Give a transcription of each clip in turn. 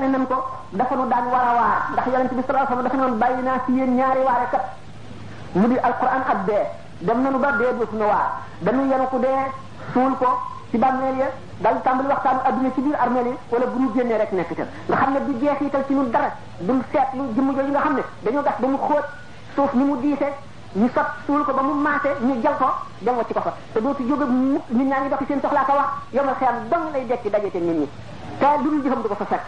ne nan ko dafa nu daan war a waar ndax yonent bi sallallahu alayhi wasallam dafa ne woon bàyyi naa ci yéen ñaari waare kat mu di alquran ak dee dem nanu ba dee dootu nu waar dañu yenu ku dee suul ko ci bàmmeel ya dal tàmbali waxtaanu adduna ci biir armeel yi wala bu ñu génnee rek nekk ca nga xam ne du jeexital ci ñun dara duñ seetlu jëmm jooju nga xam ne dañoo gas ba mu xóot suuf ni mu diise ñu fab suul ko ba mu maase ñu jal ko dem wacc ko fa te dootu jóge mukk nit ñaa ngi doxi seen soxlaa ko wax yomal xiyam dong lay dekki dajete nit ñi te lu dul jëfam du ko fa fekk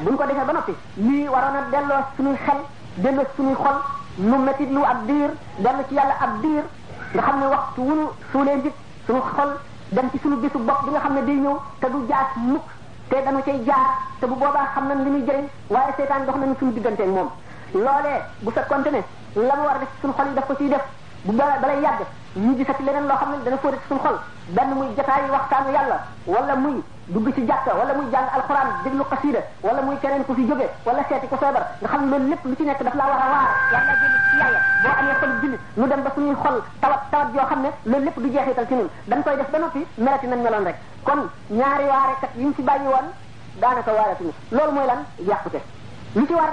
buñ ko defee ba noppi lii waroon a delloo suñuy xel delloo suñuy xol nu métit lu ab diir dellu ci yàlla ab diir nga xam ne waxtu wunu suulee njit suñu xol dem ci suñu gisu bopp bi nga xam ne day ñëw te du jaas mukk te dañu cay jaar te bu boobaa xam nañ li muy jëriñ waaye seetaan dox nañu suñu digganteeg moom loolee bu fekkonte ne la mu war a def suñu xol yi daf ko ciy def bu ba balay yàgg ñu gisati leneen loo xam ne dana fóote ci suñu xol benn muy jotaay waxtaanu yàlla wala muy dugg ci jàkka wala muy jàng alxuraan déglu xasida wala muy keneen ku fi jóge wala seeti ko feebar nga xam ne loolu lépp lu ci nekk daf laa war a waar war naa génn ci yàlla boo amee xol julli nu dem ba suñuy xol tawat tawat yoo xam ne loolu lépp du jeexital ci ñun dañ koy def ba noppi melati nañ meloon rek kon ñaari waarekat yi ñu fi bàyyi woon daanaka waaratuñu loolu mooy lan yàqute lu ci war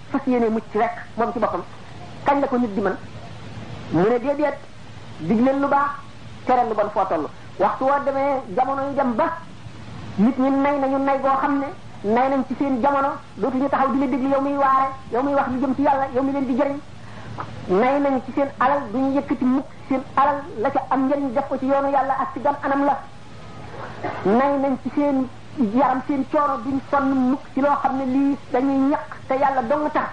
fas yéene mucc ci rek moom ci boppam kañ la ko nit di mën mu ne déedéet digleen lu baax tere lu bon foo toll waxtu woo demee jamono yi dem ba nit ñi nay nañu nay goo xam ne nay nañ ci seen jamono dootuñu taxaw di la déglu yow miy waare yow miy wax lu jëm ci yàlla yow mi leen di jëriñ nay nañ ci seen alal duñu yëkkati mukk seen alal la ca am njëriñ def ko ci yoonu yàlla ak ci gan anam la nay nañ ci seen yaram seen coono duñ sonn mukk ci loo xam ne lii dañuy ñaq te yàlla dong tax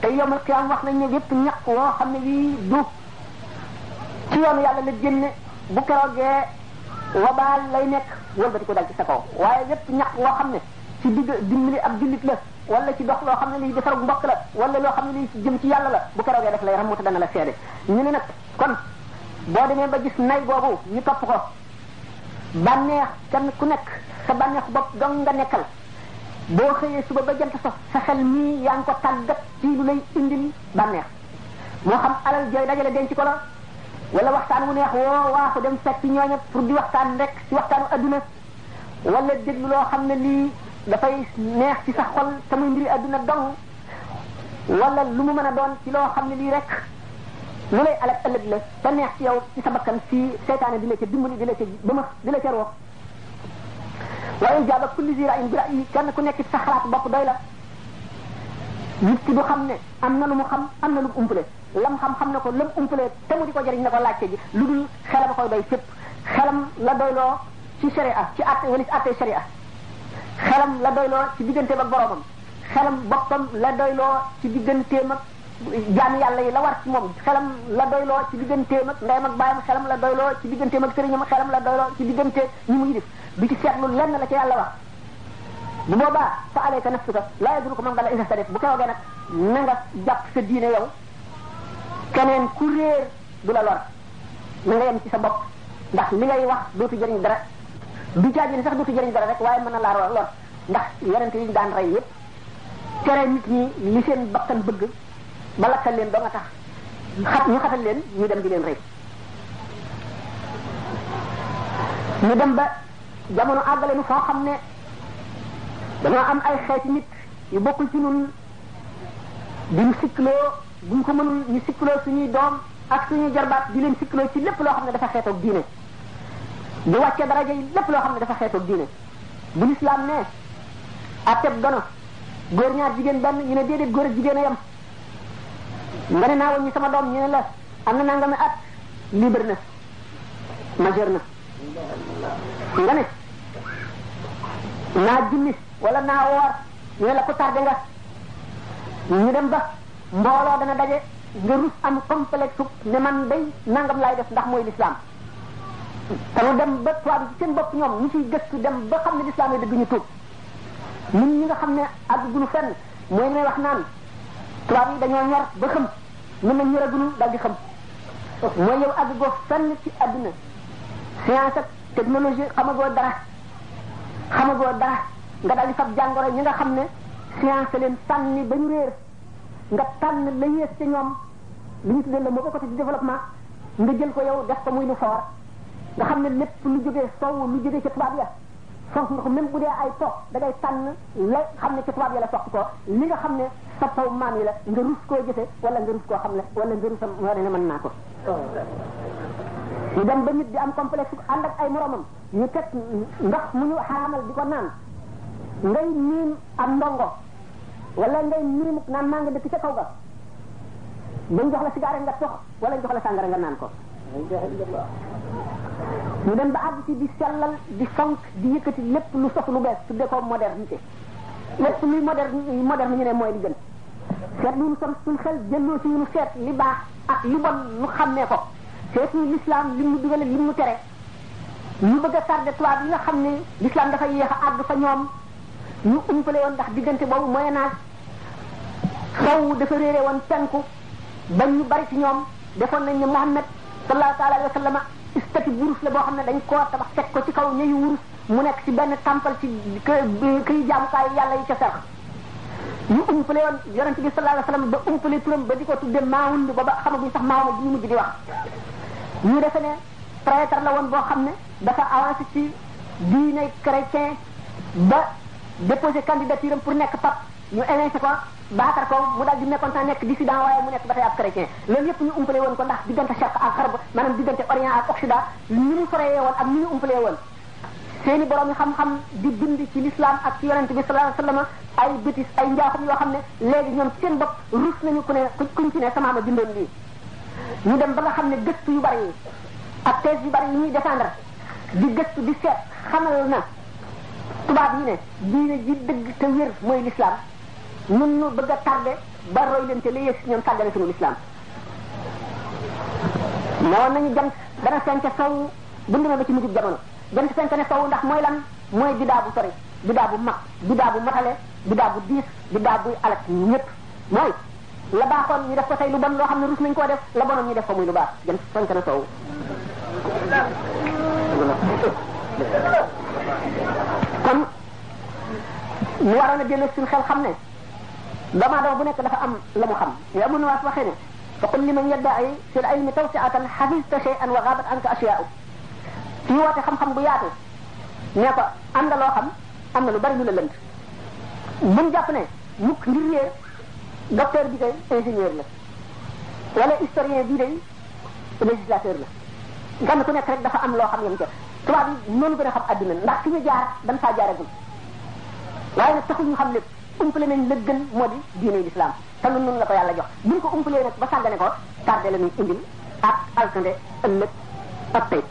te yomal xiyaam wax nañ ne yépp ñaq woo xam ne lii du ci yoonu yàlla la génne bu keroogee wabaal lay nekk wëlbati ko dal ci sa kaw waaye yépp ñaq woo xam ne ci digg dimbali ab jullit la wala ci dox loo xam ne lii defar mbokk la wala loo xam ne lii ci jëm ci yàlla la bu keroogee daf lay ramuta dana la seede ñu ne nag kon boo demee ba gis nay boobu ñu topp ko bànneex kenn ku nekk sa bànneex bopp dong nga nekkal boo xëyee suba ba jant so sa xel mii yaa ngi ko tàggat ci lu lay indil bànneex moo xam alal jooy dajale denc ko la wala waxtaan wu neex woo waaxu dem fekk ci ñooña pour di waxtaan rek ci waxtaanu adduna wala déglu loo xam ne lii dafay neex ci sa xol te muy mbiri adduna dong wala lu mu mën a doon ci loo xam ne lii rek lu lay alal ëllëg la te neex ci yow ci sa bakkan fii seytaane di la ca dimbali di la ca bëma di la ca roox waaye jaaba kulli zira in bira yi kenn ku nekk ci sa xalaat bopp doy la nit ki du xam ne am na lu mu xam am na lu mu umpale lam xam xam na ko lam umpale te mu di ko jëriñ na ko laajte ji lu dul xelam a koy doy fépp xelam la doyloo ci sharia ci atte walis atte sharia xelam la doyloo ci diggante ak boromam xelam boppam la doyloo ci digganteem ak jaam yàlla yi la war ci moom xelam la doyloo ci digganteem ak ndeyam ak baayam xelam la doyloo ci digganteem ak sëriñam xelam la doyloo ci diggante ñi mu yilif du ci seetlu lenn la ca yàlla wax bu boobaa fa alayka nafsuka laa yadruka man dalla iza htadayta bu keroogee nag na nga jàpp sa diine yow keneen ku réer du la lor na nga yem ci sa bopp ndax li ngay wax dootu jëriñ dara du caagin sax dootu jëriñ dara rek waaye mën na laa lor ndax yonent yi ñu daan rey yépp tere nit ñi li seen bakkan bëgg ba lakkal leen ba nga tax xat ñu xatal leen ñu dem di leen rey ñu dem ba jamono àggale nu foo xam ne dañoo am ay xeeti nit yu bokkul ci nun duñ sikkloo buñ ko mënul ñu sikkloo suñuy doom ak suñuy jarbaat di leen sikkloo ci lépp loo xam ne dafa xeetoog diine di wàcce daraja yi lépp loo xam ne dafa xeetoog diine bu lislaam ne atteb dono góor ñaar jigéen benn ñu ne déedéet góor ak jigéen a yem nga ne naa wàññi sama doom ñu ne la am na nangami at libre na majeur na nga ne naa julli wala naa woor ñu ne la ku tardé nga ñu dem ba mbooloo dana daje nga rus am complexe ne man day nangam laay def ndax mooy lislaam te nu dem ba tubaab ci seen bopp ñoom ñu ciy gëstu dem ba xam ne lislaam yi dëgg ñu tuub ñun ñi nga xam ne àggunu fenn mooy li may wax naan tubaab yi dañoo ñor ba xam mën na ñoragunu dal di xam mooy yow àgg goo fenn ci àdduna science ak technologie xamagoo dara xamagoo dara nga dal di fab jàngoro ñi nga xam ne science leen sànni ba ñu réer nga tànn la yées ca ñoom li ñu tuddee la moo bokk ci développement nga jël ko yow def ko muy lu fort nga xam ne lépp lu jógee sow lu jógee ci tubaab ya sox nga ko même bu dee ay toog da ngay tànn la xam ne ci tubaab ya la sox ko li nga xam ne sa taw maam yi la nga rus koo jëfe wala nga rus koo xam ne wala nga rusam wane ne mën naa ko ñu dem ba nit di am complexe ànd ak ay moromam ñu teg ndox mu ñu xaraamal di ko naan ngay miim am ndongo wala ngay miim naan maa ngi dëkk ca kaw ga dañ jox la sigaare nga tox wala ñu jox la sàngara nga naan ko ñu dem ba àgg ci di sellal di fonk di yëkkati lépp lu sos lu bees tudde ko modernité lépp luy moderne moderne ñu ne mooy li gën seet lu ñu son suñ xel jëlloo si ñu seet li baax ak li bon ñu xàmmee ko seet ñu lislaam lim nu dugal ak lim nu tere ñu bëgg a tardé tubaab yi nga xam ne l'islam dafa yéex a àgg fa ñoom ñu umpale woon ndax diggante boobu moyen âge sow dafa réere woon penku ba ñu bari ci ñoom defoon nañ ne Muhammad sallallahu taala alayhi wa sallam statue wurus la boo xam ne dañ koo tabax teg ko ci kaw ñeyu wurus mu nekk ci benn tampal ci këy jaamukaayu yàlla yi ca serx ñu umpale woon yonent bi sallallahu alayhi wa sallam ba umpale turam ba di ko tudde maawund ba ba xamaguñ sax maawund bi ñu mujj di wax ñu defe ne prêtre la woon boo xam ne dafa avancé ci diine chrétien ba déposé candidature am pour nekk pape ñu évincé ko baatar ko mu daal di nekkoon sax nekk dissident waaye mu nekk ba tey ab chrétien loolu yëpp ñu umpalee woon ko ndax diggante Charq ak Xarb maanaam diggante Orient ak Occident ni mu soreyee woon ak ni ñu umpalee woon seeni borom yi xam-xam di bind ci l'islam ak ci yonent bi sallallahu alayhi wasallam ay bétis ay njaaxum yoo xam ne léegi ñoom seen bopp rus nañu ku ne kuñ ci ne sama ma bindoon lii ñu dem ba nga xam ne gëstu yu bari yi ak thèse yu bari yi ñuy défendre di gëstu di seet xamal na tubaab yi ne diine ji dëgg te wér mooy l'islam nun nu bëgg a tardé ba roy leen te li yées ñoom sàggane sunu l'islam newoon nañu jant dana fenke sow bu ndemee ba ci mujjub jamono jant fenke ne sow ndax mooy lan mooy bidaa bu sori bidaa bu mag bidaa bu matale bidaa bu diis bidaa buy alak ñëpp mooy la baaxoon ñu def ko tey lu bon loo xam ne rus nañ koo def la bonoon ñu def ko muy lu baax jant fenk na soow kon ñu waroon a dellu suñu xel xam ne doomu aadama bu nekk dafa am la mu xam yaa mun waas waxee ne fa qul liman yadda'i fi al-ilmi tawsi'atan hafizta shay'an wa ghabat anka ashyaa'u ci woote xam-xam bu yaatu nee ko am nga loo xam am na lu bari lu la lënd buñ jàpp ne mukk ngir réer docteur bi day ingénieur la wala historien bi day législateur la kenn ku nekk rek dafa am loo xam yam ca tubaab yi noonu gën a xam àddina ndax fi ñu jaar dañ faa jaaragul waaye nag taxul ñu xam lépp umpale nañ la gën moo di diine l'islam te lu nun la ko yàlla jox buñ ko umpalee nag ba sàggane ko tardé la ñuy indil ak alkande ëllëg ak tey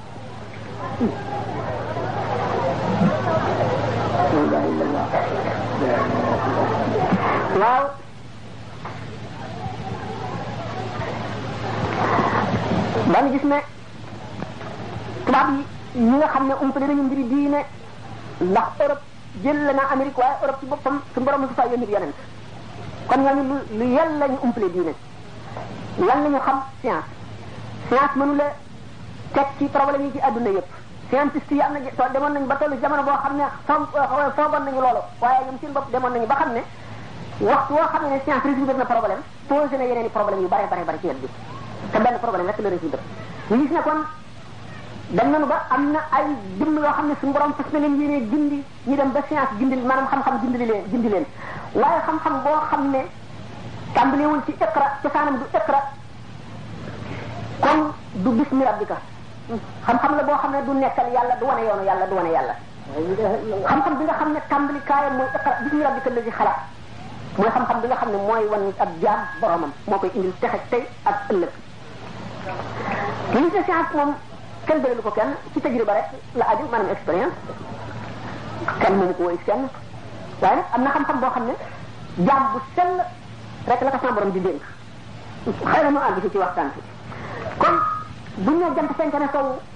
waaw dañu gis ne tubaab yi ñi nga xam ne umpale nañu mbiri diine ndax Europe jël la na Amérique waaye Europe ci boppam su borom su fa yónni yonent kon ñooñu lu lu yàlla ñu umpale diine lan la ñu xam science science mënu la teg ci problème yi ci adduna yëpp scientiste yi am na tool demoon nañu ba tollu jamono boo xam ne foog euh, foogoon nañu loolu waaye ñoom seen bopp demoon nañu ba xam ne waxtu woo xam ne science résoudre na problème posé na yeneen i problème yu bare bare bare ci wet bi te benn problème rek la résoudre ñu gis ne kon dem nañu ba am na ay jëmm yoo xam ne suñu borom fas na leen yéenee gindi ñu dem ba science gindi maanaam xam-xam gindi leen gindi leen waaye xam-xam boo xam ne tàmbalewul ci iqra ci saanam du iqra kon du bismi rabbika xam-xam la boo xam ne du nekkal yàlla du wane yoonu yàlla du wane yàlla xam-xam bi nga xam ne tàmbali kaayam mooy iqra bismi rabbika lazi xalaq mooy xam-xam bi nga xam ne mooy wan ab jaam boromam moo koy indil texe tey ak ëllëg ministre de science moom kenn bërilu ko kenn ci tajriba rek la aju maanaam expérience kenn moomu ko woy kenn waaye nag am na xam-xam boo xam ne jaam bu sell rek la ko sama borom di dénk xëy na mu àgg ci ci waxtaan si kon buñ ne jant fenk na kaw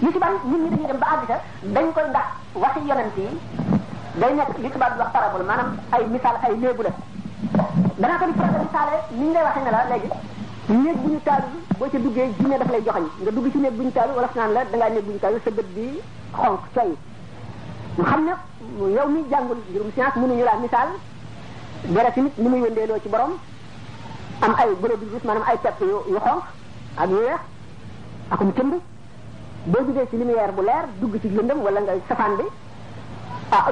li ci bari nit ñi dañuy dem ba àgg ca dañ koy ndax waxi yonent yi day nekk li tubaab di wax parabole maanaam ay misaal ay léebu la danaa ko di faral di misaale ni ñu lay waxee ne la léegi néeg bu ñu taalu boo ca duggee jinne daf lay joxañ nga dugg ci néeg bu ñu taalu wala naan la dangaa néeg bu ñu taalu sa bët bi xonk coy ñu xam ne yow mi jàngul jurum science mënuñu laa misaal dara si nit ni muy wëndeeloo ci borom am ay globule rouge maanaam ay pepp yu yu xonq ak yu weex akum tëmb boo duggee ci lumière bu leer dugg ci lëndëm wala nga safaan bi ah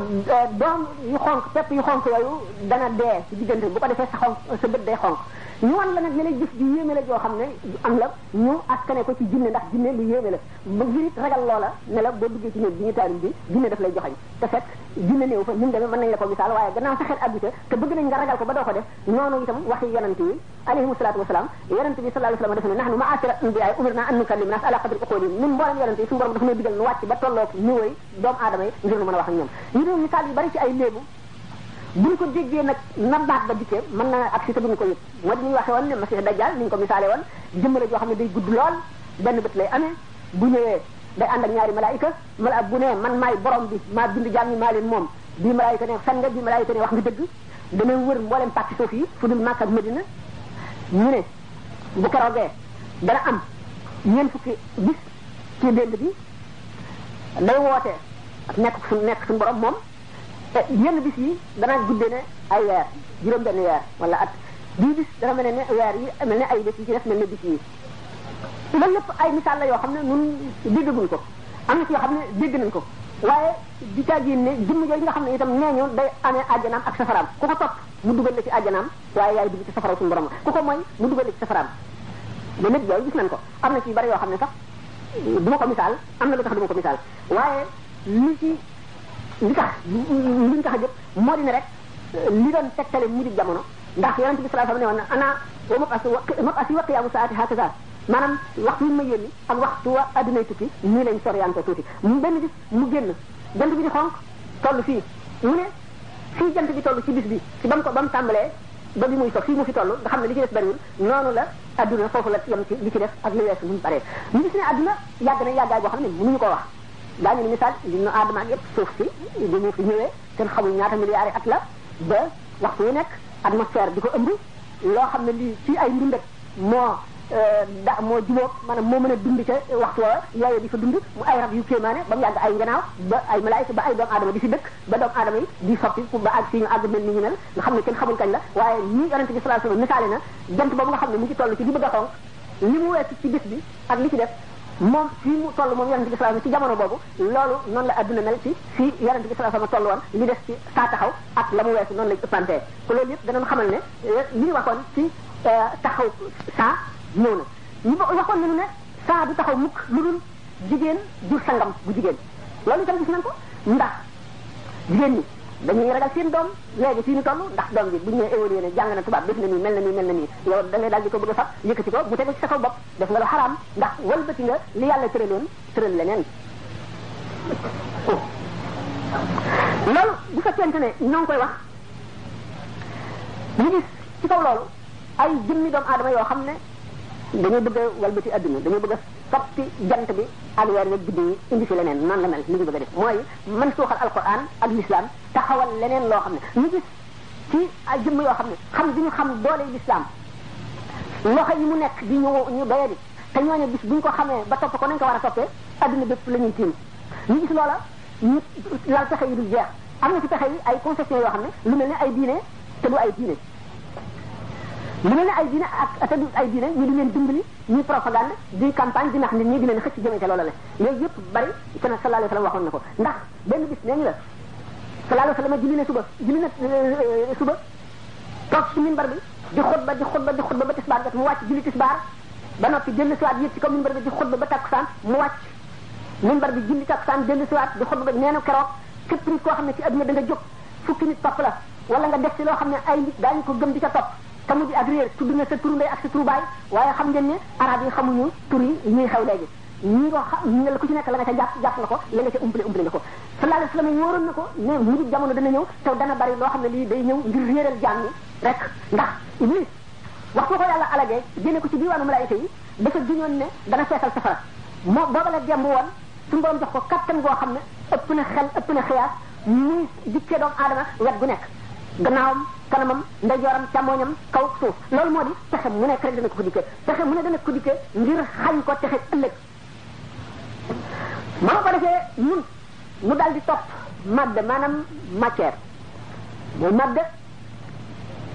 doom yu xonk pepp yu xonk yooyu dana dee ci diggante bu ko defee sa xonk sa bët day xonk ñu wan la nag ne la jëf ji yéeme la joo xam ne am la ñu askane ko ci jinne ndax jinne lu yéeme la ba ngir it ragal loola ne la boo duggee ci néeg bi ñu taalib bi jinne daf lay joxañ te fekk jinne néew fa ni mu demee mën nañ la ko misaal waaye gannaaw sa xel abité te bëgg nañ nga ragal ko ba doo ko def noonu itam waxi yonent yi alayhimu salaatu wa salaam yonent bi sallallahu alayhi wa sallam dafa ne nahnu ma'ashara anbiyaa umirna an nukallima naas ala qadri uqulihim ñun mboolem yonent yi suñu borom dafa ne digal nu wàcc ba tolloog niveau yi doomu aadama yi ngir nu mën a wax ak ñoom ñu doon misaal yu bari ci ay léebu buñ ko déggee nag na baat ba dikkee mën na ak si te duñ ko yëg moo di ñu waxee woon ne Masih Dajjal ni ñu ko misaale woon jëmm la joo xam ne day gudd lool benn bët lay amee bu ñëwee day ànd ak ñaari malaayika mala bu ne man maay borom bi maa bind jaam ñi maa leen moom bii malaayika ne fen nga bii malaayika ne wax nga dëgg dana wër mboolem pàcc suuf yi fu dul Makka ak Medina ñu ne bu keroogee dana am ñeent fukki bis ci dénd bi day woote ak nekk su nekk suñu borom moom te yenn bis yi dana guddee ne ay weer juróom benn weer wala at bii bis dana mel ne weer yi mel ne ay bés yi ci def mel ne bis yi loolu lépp ay misaal la yoo xam ne ñun déggaguñ ko am na ci yoo xam ne dégg nañ ko waaye di tàggi ne jëmm jooju nga xam ne itam nee ñu day amee àjjanaam ak safaraam ku ko topp mu dugal la ci àjjanaam waaye yaay dugg ci safaraw suñu borom ku ko mooy mu dugal la ci safaraam ba nit yooyu gis nañ ko am na ci yu bari yoo xam ne sax du ma ko misaal am na lu tax du ma ko misaal waaye li ci li tax liñ tax a jóg moo di ne rek li doon tegtale mu di jamono ndax yonent bi sallallahu alayhi wa sallam ne woon na ana wa mabasi wa mabasi wa qiyaamu saati hakaza maanaam waxtu yi ma yónni ak waxtu wa addunay tukki nii lañ soriante tuuti mu benn bis mu génn jant bi di xonk toll fii mu ne fii jant bi toll ci bis bi ci ba mu ko ba mu tàmbalee ba bi muy so fii mu fi toll nga xam ne li ci des bariwul noonu la adduna foofu la yem ci li ci def ak li weesu ni mu baree ñu gis ne adduna yàgg na yàggaay boo xam ne mënuñu ko wax daañu ne misaal li ñu aadama ak yëpp suuf si bi mu fi ñëwee kenn xamul ñaata milliards at la ba waxtu wu nekk atmosphère di ko ëmb loo xam ne lii ci ay ndundat moo da moo jubóog maanaam moo mën a dund ca waxtu woowa yooyu di fa dund mu ay rab yu kéemaane ba mu yàgg ay njanaaw ba ay malaayika ba ay doomu aadama di fi dëkk ba doomu aadama yi di soppi ku ba àgg fii ñu àgg mel ni ñu mel nga xam ne kenn xamul kañ la waaye ñi yonente bi sallallahu alayhi wasallam misaali na jant boobu nga xam ne mu ngi toll ci di bëgg a xonq li mu weesu ci bis bi ak li ci def moom fii mu toll moom yonente bi sallallahu alayhi wasallam ci jamono boobu loolu noonu la adduna mel ci fii yonente bi sallallahu alayhi wasallam toll woon li def ci saa taxaw ak la mu weesu noonu lañ ëppantee te loolu yëpp danañ xamal ne li ñu waxoon ci taxaw saa ñëw na ñu waxoon nañu ne saa du taxaw mukk lu dul jigéen jur sangam bu jigéen loolu itam gis nañ ko ndax jigéen ñi dañuy ragal seen doom léegi fii ñu toll ndax doom bi bu ñu nee évolué ne jàng na tubaab def na nii mel na nii mel na nii yow da ngay daal di ko bëgg a fab yëkkati ko mu tegu ci sa kaw bopp def nga lu xaraam ndax walbati nga li yàlla tëraloon tëral leneen loolu bu fekkente ne ñoo ngi koy wax ñu gis ci kaw loolu ay jëmmi doomu aadama yoo xam ne dañoo bëgg a walbati adduna dañoo bëgg a soppi jant bi ak weer yeeg biddi yi indi fi leneen nan la mel li ñu bëgg a def mooy man suuxal alquran ak l'islam taxawal leneen loo xam ne ñu gis ci ay jëmm yoo xam ne xam bi ñu xam doole l'islam loxo yi mu nekk di ñu ñu doyadi te ñooñu bis buñ ko xamee ba topp ko nañ ko war a toppee adduna bépp la ñuy tiim ñu gis loola ñu lal pexe yi dul jeex am na ci pexe yi ay concession yoo xam ne lu mel ne ay diine te du ay diine lu mel ne ay diine ak te du ay diine ñu di leen dimbali ñuy propagande di campagne di nax nit ñi di leen xëcc jëmee ca loola la yooyu yëpp bari te nag sallallahu alayhi wa sallam waxoon na ko ndax benn bis nee ñu la sallallahu alayhi wa sallam julli na suba julli na suba toog ci minbar bi di xutba di xutba di xutba ba tisbaar jot mu wàcc julli tisbaar ba noppi dellu siwaat yéeg ci kaw minbar bi di xutba ba takkusaan mu wàcc minbar bi julli takkusaan dellu siwaat di xutba ba nee na keroog képp nit koo xam ne ci adduna da nga jóg fukki nit topp la wala nga def ci loo xam ne ay nit daañu ko gëm di ca topp te mu di ak réer tudd na sa turu ndey ak sa turu baay waaye xam ngeen ne arab yi xamuñu tur yi ñuy xew léegi ñi nga xam ñi nga ku ci nekk la nga ca jàpp jàpp nga ko la nga ca umpale umpale nga ko sallallahu alayhi wa sallam wóoroon na ko ne mujub jamono dana ñëw te dana bari loo xam ne lii day ñëw ngir réeral jaam ñi rek ndax iblis waxtu ko yàlla alagee génne ko ci diwaanu malaayika yi dafa giñoon ne dana feesal safara moo booba la gemb woon suñu borom jox ko kattan goo xam ne ëpp na xel ëpp na xiyaas muy dikkee doomu aadama wet gu nekk gannaawam kanamam ndeyjooram càmmooñam kaw suuf loolu moo di pexe mu nekk rek dana ko dikkee pexe mu ne dana ko dikkee ngir xañ ko texe ëllëg moo ko defee ñun mu dal di topp madde maanaam matière mooy madde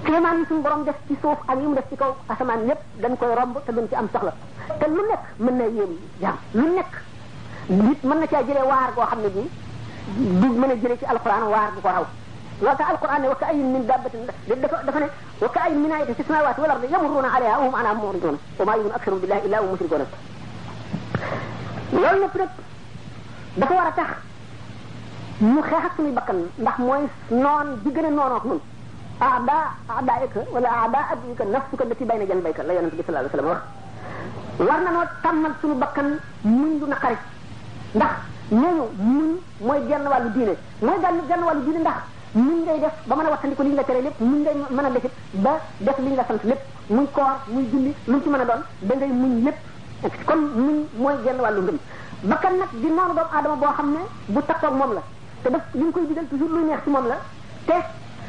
kéemaan yi suñu borom def ci suuf ak yi mu def ci kaw asamaan yépp dañ koy romb te duñ ci am soxla te lu nekk mën na yéem jaam lu nekk nit mën na caa jëlee waar goo xam ne bii du mën a jëlee ci alquran waar bu ko raw loolu tax alquran ne wa ka ayin min dabbatin dafa dafa ne wa ka ayin min ayatin fi samawati wal ardi yamurruna alayha wa hum anha muridun wa ma yuminu aktharuhum billahi illa hum mushrikun loolu lépp nag dafa war a tax ñu xeex ak suñuy bakkan ndax mooy noon bi gën a noonoo ak ñun aada aadaika wala aada abika nafsuka lati bayna janbayka la yonent bi sallallahu alayhi wa sallam wax war na noo tàmmal suñu bakkan muñ du naqari ndax ñooñu muñ mooy genn wàllu diine mooy genn genn wàllu diine ndax muñ ngay def ba mën a wattandiku liñ la tere lépp muñ ngay mën a defit ba def liñ la sant lépp muy koor muy julli lu mu ci mën a doon da ngay muñ lépp kon muñ mooy genn wàllu ngëm bakkan nag di noonu doomu aadama boo xam ne bu takkoog moom la te daf li nga koy digal toujours lu neex ci moom la te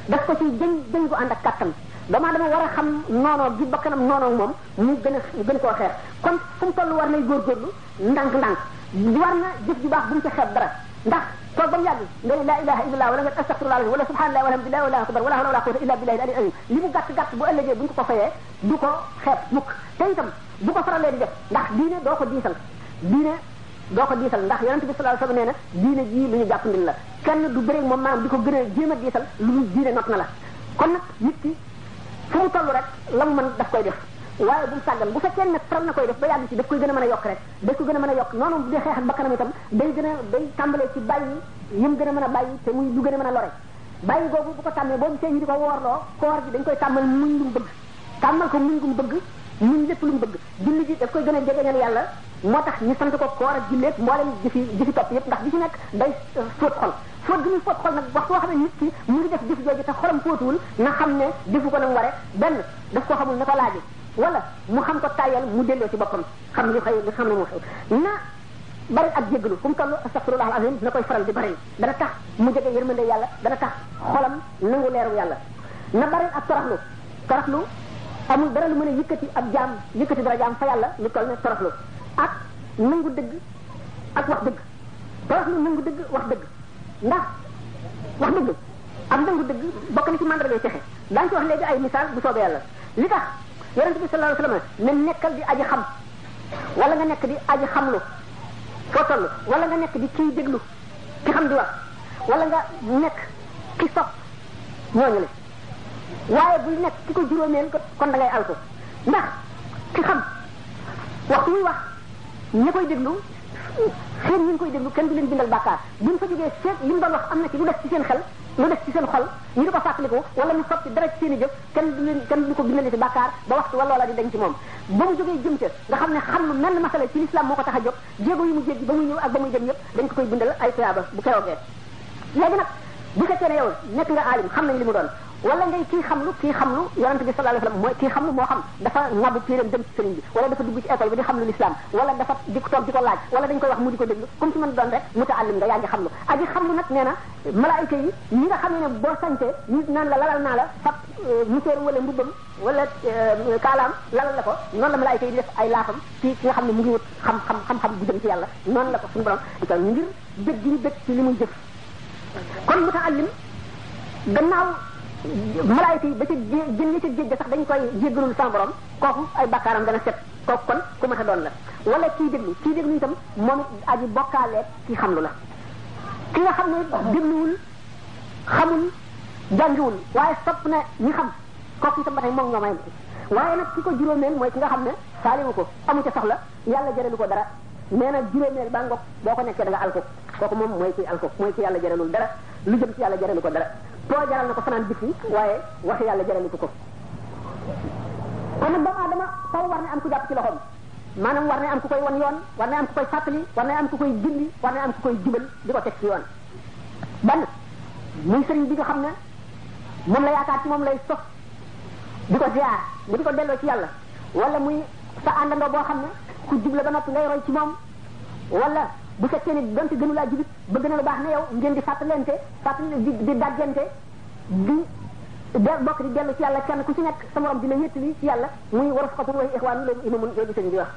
daf ko ci jëñ jëñ gu ànd ak kàttan doomu aadama war a xam noonoo gi bakkanam noonoo moom mu gën a mu gën koo xeex kon fu mu toll war nay góorgóorlu ndànk-ndànk war na jëf ju baax bu mu ca xeeb dara ndax toog ba mu yàgg nga ne laa ilaha illallah wala nga astaghfirullah wala subhanallah walhamdulillah wala akbar wala hawla wala quwwata illa billahi al-ali azim li mu gàtt gàtt bu ëllëgee bu ñu ko ko fayee du ko xeeb mukk te itam bu ko faralee di def ndax diine doo ko diisal diine doo ko diisal ndax yonente bi sallallahu alayhi wasallam nee na diine jii lu ñu jàppandil la kenn du bëreeg moom maanaam di ko gën a jéem a diisal lu diine not na la kon nag nit ki fu mu toll rek la mu mën daf koy def waaye bu mu sàggan bu fekkee nag faral na koy def ba yàgg ci daf koy gën a mën a yokk rek daf ko gën a mën a yokk noonu bu dee xeex ak bakkanam itam day gën a day tàmbalee ci bàyyi yim gën a mën a bàyyi te muy lu gën a mën a lore bàyyi googu bu ko tàmmee boo gisee ñu di ko woorloo koor gi dañ koy tàmmal muñ lu mu bëgg tàmmal ko muñ gu mu bëgg muñ lépp lu mu bëgg julli ji daf koy gën a jegeñal yàlla moo tax ñu sant ko koor ak julleeg mboolem jëfi jëfi topp yëpp ndax ji ci nekk day fóot xol fóot gi muy fóot xol nag waxtu woo xam ne nit ki mu ngi def jëf jooju te xolam fóotuwul na xam ne defu ko na mu ware benn daf ko xamul na ko laaje wala mu xam ko tàyyal mu delloo ci boppam xam li xëy li xam ne moo xew na bari ak jéggalu fu mu toll astaghfirullah alazim na koy faral di bari dana tax mu jege yërmande yàlla dana tax xolam nangu leeru yàlla na bari ak toroxlu toroxlu amul dara lu mën a yëkkati ab jaam yëkkati dara jaam fa yàlla lu toll ne toroxlu ak nangu dëgg ak wax dëgg torox lu nangu dëgg wax dëgg ndax wax dëgg ak nangu dëgg bokk na ci mandargay texe daañu ci wax léegi ay misaal bu soobee yàlla li tax yonente bi sallallahu alayhi wasallam ne nekkal di aji xam wala nga nekk di aji xamlu foo toll wala nga nekk di kiy déglu ki xam di wax wala nga nekk ki sopp ñooñu la waaye bul nekk ki ko juróomeel kon da ngay alko ndax ki xam waxtu muy wax ñi koy déglu seen ñu ngi koy déglu kenn du leen bindal bàkkaar bu ñu fa jógee seet li mu doon wax am na ci lu def ci seen xel lu def ci seen xol ñu di ko fàttaliku wala mu soppi dara ci seen i jëf kenn du leen kenn du ko bindal ci bàkkaar ba waxtu wala loola di dañ ci moom ba mu jógee jëm ca nga xam ne xam lu mel ni masala ci lislaam moo ko tax a jóg jéego yi mu jéggi ba muy ñëw ak ba muy dem yëpp dañ ko koy bindal ay tuyaaba bu keroogee léegi nag bu fekkee ne yow nekk nga aalim xam nañ li mu doon wala ngay kii xam lu kii xam lu yonent bi sallallahu alayhi wasallam mooy kii xam lu moo xam dafa nabu téeram dem ci sëriñ bi wala dafa dugg ci école bi di xam lu l'islam wala dafa di ko toog di ko laaj wala dañ koy wax mu di ko déglu comme ci mën doon rek mutaallim nga yaa ngi xam lu aji xam lu nag nee na malaayika yi ñi nga xam ne boo sante nit naan la lalal naa la fab musóor wala mbubbam wala kaalaam lalal la ko noonu la malaayika yi di def ay laafam ci ki nga xam ne mu ngi wut xam xam xam-xam bu jëm ci yàlla noonu la ko suñu borom di ko ngir bëgg gi ñu bëgg ci li muy jëf kon mutaallim gannaaw malaayka yi ba ca jën ya ca géej ga sax dañ koy jéggalul sa borom kooku ay bakkaaram dana set kooku kon ku mat a doon la wala kii déglu kii déglu itam moom it aji bokkaale ki xam lu la ki nga xam ne dégluwul xamul jàngiwul waaye sopp na ñi xam kooku itam ba tey moom ñoo may waaye nag ki ko juróomeel mooy ki nga xam ne faalewu ko amu ca soxla yàlla jaralu ko dara nee na juróomeel ba ngoog boo ko nekkee da nga alko kooku moom mooy kuy alko mooy ku yàlla jaralul dara lu jëm ci yàlla jaralu ko dara poo jaral na ko fanaan bitti waaye wax yàlla jaralu ko ko kon nag doomu aadama faw war na am ku jàpp ci loxoom maanaam war na am ku koy wan yoon war na am ku koy fàttali war na am ku koy gindi war na am ku koy jubal di ko teg ci yoon ban muy sëriñ bi nga xam ne moom la yaakaar ci moom lay sof di ko ziar mu di ko delloo ci yàlla wala muy sa àndandoo boo xam ne ku jub la ba noppi ngay roy ci moom wala bu fekkee ni donte gënu laa jubit ba gën a lu baax ne yow ngeen di fàttalente fàttali di di dàggante di de bokk di dellu ci yàlla kenn ku ci nekk sa morom di la wéttali ci yàlla muy war a fokkatul way ixwaan loolu imamun yooyu sëñ bi wax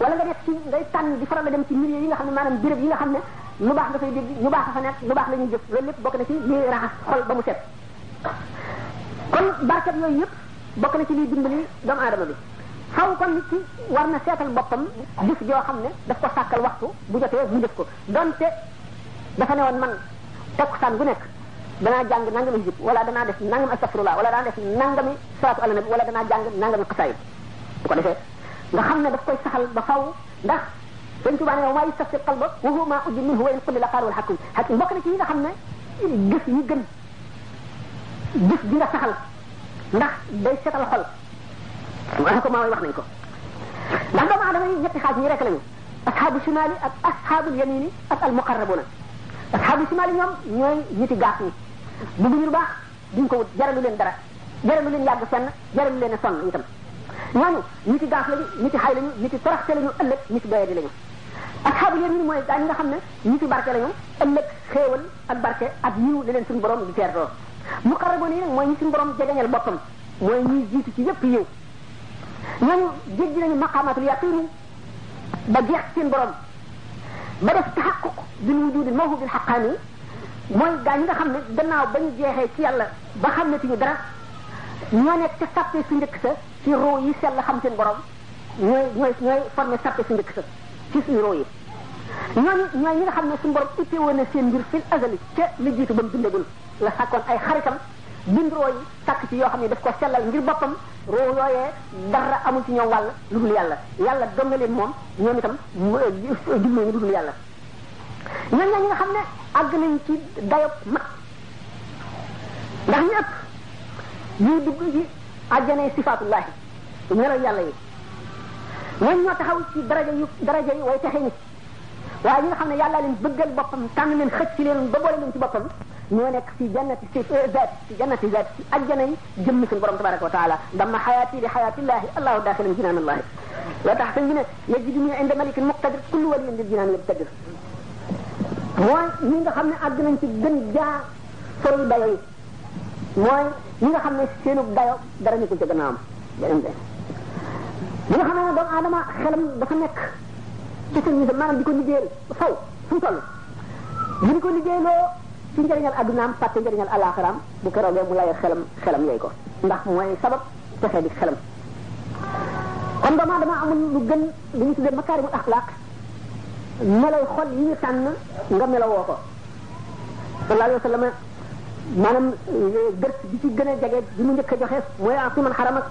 wala nga nekk ci ngay tànn di faral a dem ci milieu yi nga xam ne maanaam béréb yi nga xam ne lu baax nga fay dégg lu baax a fa nekk lu baax la ñuy jëf loolu lépp bokk na ci li raxas xol ba mu set kon barkeb yooyu yëpp bokk na ci liy dimbali doomu aadama bi faw kon nit ki war na seetal boppam jëf joo xam ne daf ko sàkkal waxtu bu jotee mu def ko donte dafa ne woon man takkusaan gu nekk danaa jàng nangami hizib wala danaa def nangami astafirullah wala danaa def nangami salaatu ala nabi wala danaa jàng nangami xasaayid bu ko defee nga xam ne daf koy saxal ba faw ndax sëñ Tuubaa ne wa maa yastafti qalba wa huwa maa ujji minhu wa in qulli la qaalu al hakim hakim bokk na ci yi nga xam ne gëf yi gën jëf bi nga saxal ndax day setal xol wala ko maa way wax nañ ko ndax doomu aadama yi ñetti xaaj ñi rek lañu asxaabu shimaali ak asxaabul yamini ak al muqarrabuna asxaabu shimaali ñoom ñooy ñiti gaaf ñi bu bu ñu baax duñ ko wut jaralu leen dara jaralu leen yàgg fenn jaralu leen sonn itam ñooñu ñiti gaaf lañu ñiti xay lañu ñiti toroxte lañu ëllëg ñiti doyadi lañu asxaabu yamini mooy daañu nga xam ne ñiti barke lañu ëllëg xéewal ak barke ak yiw li leen suñu borom di teertoo mu xaraboon yi nag mooy ñi suñu borom jegeñal boppam mooy ñuy jiitu ci yépp yiw ñooñu jéggi nañu maqaamatul yaqini ba jeex seen borom ba def taxaquq bil wujudil mawhubil xaqaani mooy gaa ñi nga xam ne gannaaw ba ñu jeexee ci yàlla ba xam ne tuñu dara ñoo nekk ca sàppee su njëkk sa ci roo yi sell xam seen borom ñooy ñooy ñooy formé sàppee su njëkk sa ci suñu roo yi ñooñu ñooy ñi nga xam ne suñu borom ittee woon na seen mbir fil azali ca li jiitu ba mu bindagul la sàkkoon ay xaritam bind roo yi sàkk ci yoo xam ne daf ko sellal ngir boppam roo yooyee dara amul ci ñoom wàll lu dul yàlla yàlla dong leen moom ñoom itam jublu ñu lu dul yàlla ñoom ñoo ñi nga xam ne àgg nañ ci dayob mag ndax ñëpp ñuy dugg ci àjjanay sifaatullahi melo yàlla yi ñoom ñoo taxaw ci daraja yu daraja yi way texe ñi waaye ñi nga xam ne yàlla leen bëggal boppam tànn leen xëcc ci leen ba boole leen ci boppam ñoo nekk fi jannati si zaat fi jannati zaat ci ajjana yi jëmm suñu borom tabaraka wa taala dama xayaati li xayaatillahi allahu daaxilan jinaan allahi loo tax sëñ bi ne yajidu min inda malikin muqtadir kullu waliyin lil jinaan yabtadir mooy ñi nga xam ne àgg nañ ci gën jaa sori dayo yi mooy ñi nga xam ne seenu dayo dara nekkul ca gannaawam beneen benn bi nga xam ne doomu aadama xelam dafa nekk ci seen mission maanaam di ko liggéeyal ba faw fu mu toll bu ñu ko liggéeyloo ci njëriñal addunaam fàtte njëriñal alaxiraam bu keroogee mu layal xelam xelam yooyu ko ndax mooy sabab texe di xelam kon doomu aadama amul lu gën li ñu tuddee makaarimul axlaaq meloy xol yi ñu tànn nga melowoo ko sallallahu alayhi wa sallam maanaam gërt bi ci gën a jege bi mu njëkk a joxe mooy en fi man xaramak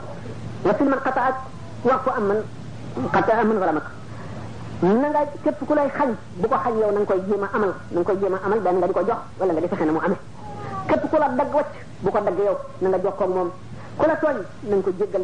wa fi man xata ak wax ko am man xata am man xaramak na nga képp ku lay xañ bu ko xañ yow na nga koy jéem a amal na nga koy jéem a amal benn nga di ko jox wala nga di fexe na mu amee képp ku la dagg wacc bu ko dagg yow na nga jox koog moom ku la tooñ na nga ko jéggal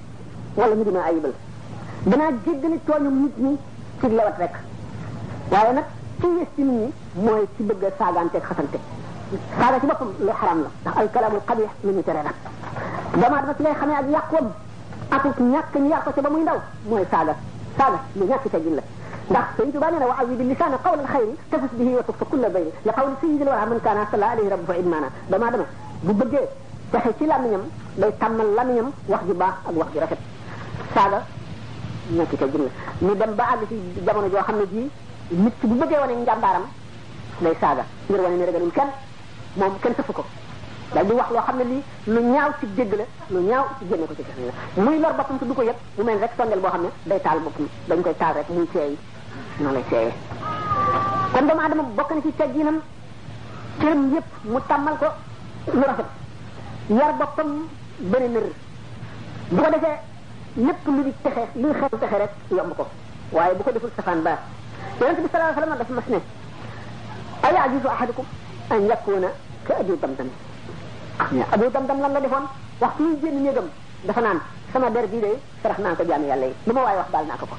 wala ñu di ma ayibal danaa jéggale tooñum nit ñi ci lewat rek waaye nag ci yées ci nit ñi mooy ci bëgg a saagante ak xasante saaga ci boppam lu xaram la ndax alkalaamul xabix lu ñu tere la doomu aadama ci lay xamee ak yàqoom ak ñàkk ñu yàq ko ci ba muy ndaw mooy saaga saaga lu ñàkk teggin la ndax sëñ Tuba nee na wa awi bi lisaana qawlal xayri tafus bihi wa tukfa kulla bayri li qawli sayyidil wara man kaana salla alayhi rabbu fa idmaana doomu aadama bu bëggee pexe ci làmmiñam day tàmmal làmmiñam wax ju baax ak wax ju rafet saaga ñàkk ca jënd ñu dem ba àgg ci jamono joo xam ne jii nit ki bu bëggee wane njàmbaaram day saaga ngir wane ne ragalul kenn moom kenn sëfu ko daal di wax loo xam ne lii lu ñaaw ci dégg la lu ñaaw ci génne ko ci gis la muy lor boppam te du ko yëg mu mel rek sondel boo xam ne day taal boppam dañ koy taal rek muy seey noonu lay seeyee kon doomu aadama bokk na ci tegginam cëram yépp mu tàmmal ko lu rafet yar boppam bëri nër bu ko defee lépp lu di texe luy xew texe rek yomb ko waaye bu ko deful safaan baax yonent bi sallallahu alayhi wa sallam dafa mas ne ayajizu ahadukum an yakuna ka abi damdam mais abu damdam lan la defoon waxtu muy génn néegam dafa naan sama der bii de sarax naa ko jaami yàlla yi lu ma waaye wax baal naa ko ko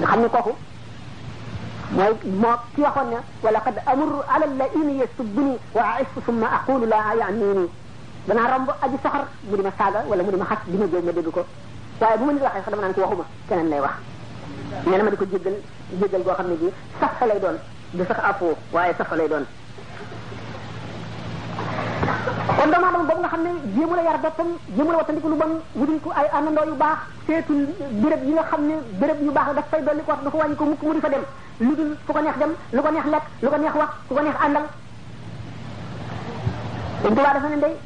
nga xam ne kooku mooy moo ki waxoon ne wala qad amurru ala la ini yasubbuni wa aifu summa aqulu la yaaniini danaa romb aji soxor mu di ma saaga wala mu di ma xas di ma jëw ma dégg ko waaye bu ma nit waxee sax dama naan ko waxuma keneen lay wax nee na ma di ko jéggal jéggal goo xam ne ji sax fa lay doon du sax afoo waaye sax fa lay doon kon doomu aadama boobu nga xam ne jéemu la yar boppam jéemu la wattandiku lu bon wutul ko ay àndandoo yu baax seetul béréb yi nga xam ne béréb yu baax daf fay dolli ko wax dafa wàññi ko mukk mu di fa dem lu dul fu ko neex dem lu ko neex lekk lu ko neex wax ku ko neex àndal Sëñ Tuubaa dafa ne ndey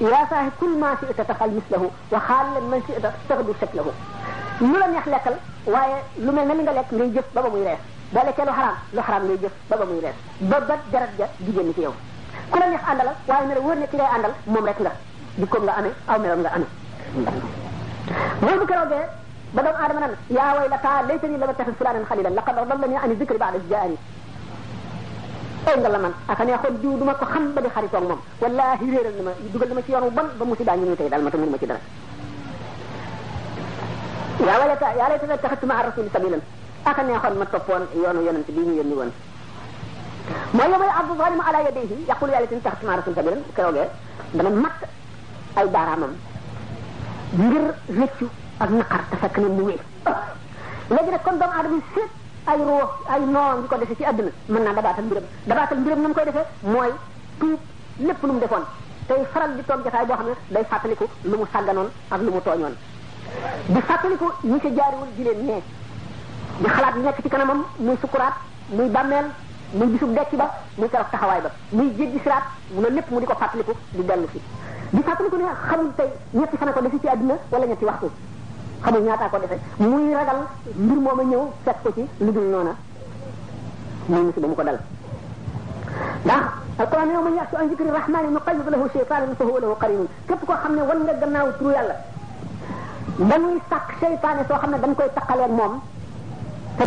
yaa saahi kul maa si ita taxal mislahu wa xaal leen man si ita taxadu setlahu lu la neex lekkal waaye lu mel ne li nga lekk ngay jëf ba ba muy rees boo lekkee lu xaraam lu xaraam ngay jëf ba ba muy rees ba ba jarat ja di génn ci yow ku la neex àndal waaye ne la wóor ne ki ngay àndal moom rek nga jikkoom nga amee aw meloom nga amee mooy bu keroogee ba doomu aadama nan yaa way la taa layta ni la ma taxis fulaanan xalilan laqad adallani ani zikri baada jaani ay nga la man aka ne xool diw du ma ko xam ba di xaritoog moom wallahi réeral na ma dugal na ma ci yoon wu bon ba musiba ñu ni tey daal ma tamul ma ci dara yaa way la taa yaa layta taxit ma ar rasuli sabilan aka ne xool ma toppoon yoonu yonent bi ñu yónni woon mooy yow may abdu zalimu ala yadayhi yaqulu yàlla tin tax tumaara sun sabiran keroogee dana matt ay baaraamam ngir rëccu ak naqar te fekk ne mu wéy léegi nag kon doomu aadama yi seet ay ruux ay noon yi ko defee ci àdduna mën naa dabaatal mbiram dabaatal mbiram na mu koy defee mooy tuub lépp lu mu defoon tey faral di toog jotaay boo xam ne day fàttaliku lu mu sàgganoon ak lu mu tooñoon di fàttaliku ñi ci jaariwul di leen ñee di xalaat li nekk ci kanamam muy sukuraat muy bàmmeel muy bisub dekki ba muy keroog taxawaay ba muy jéggi siraat mu ne lépp mu di ko fàttaliku di dellu si di fàttaliku ne xamul tey ñetti fan a ko defe ci àdduna wala ñetti waxtu xamul ñaataa ko defe muy ragal mbir mooma ñëw fekk ko ci lu dul noona muy musiba mu ko dal ndax alquran yow man yaxsu an zikri rahmani nuqayyid lahu shaytanan fa huwa lahu qarinun képp koo xam ne wan nga gannaaw turu yàlla dañuy sàq seytaane soo xam ne dañ koy taqaleeg moom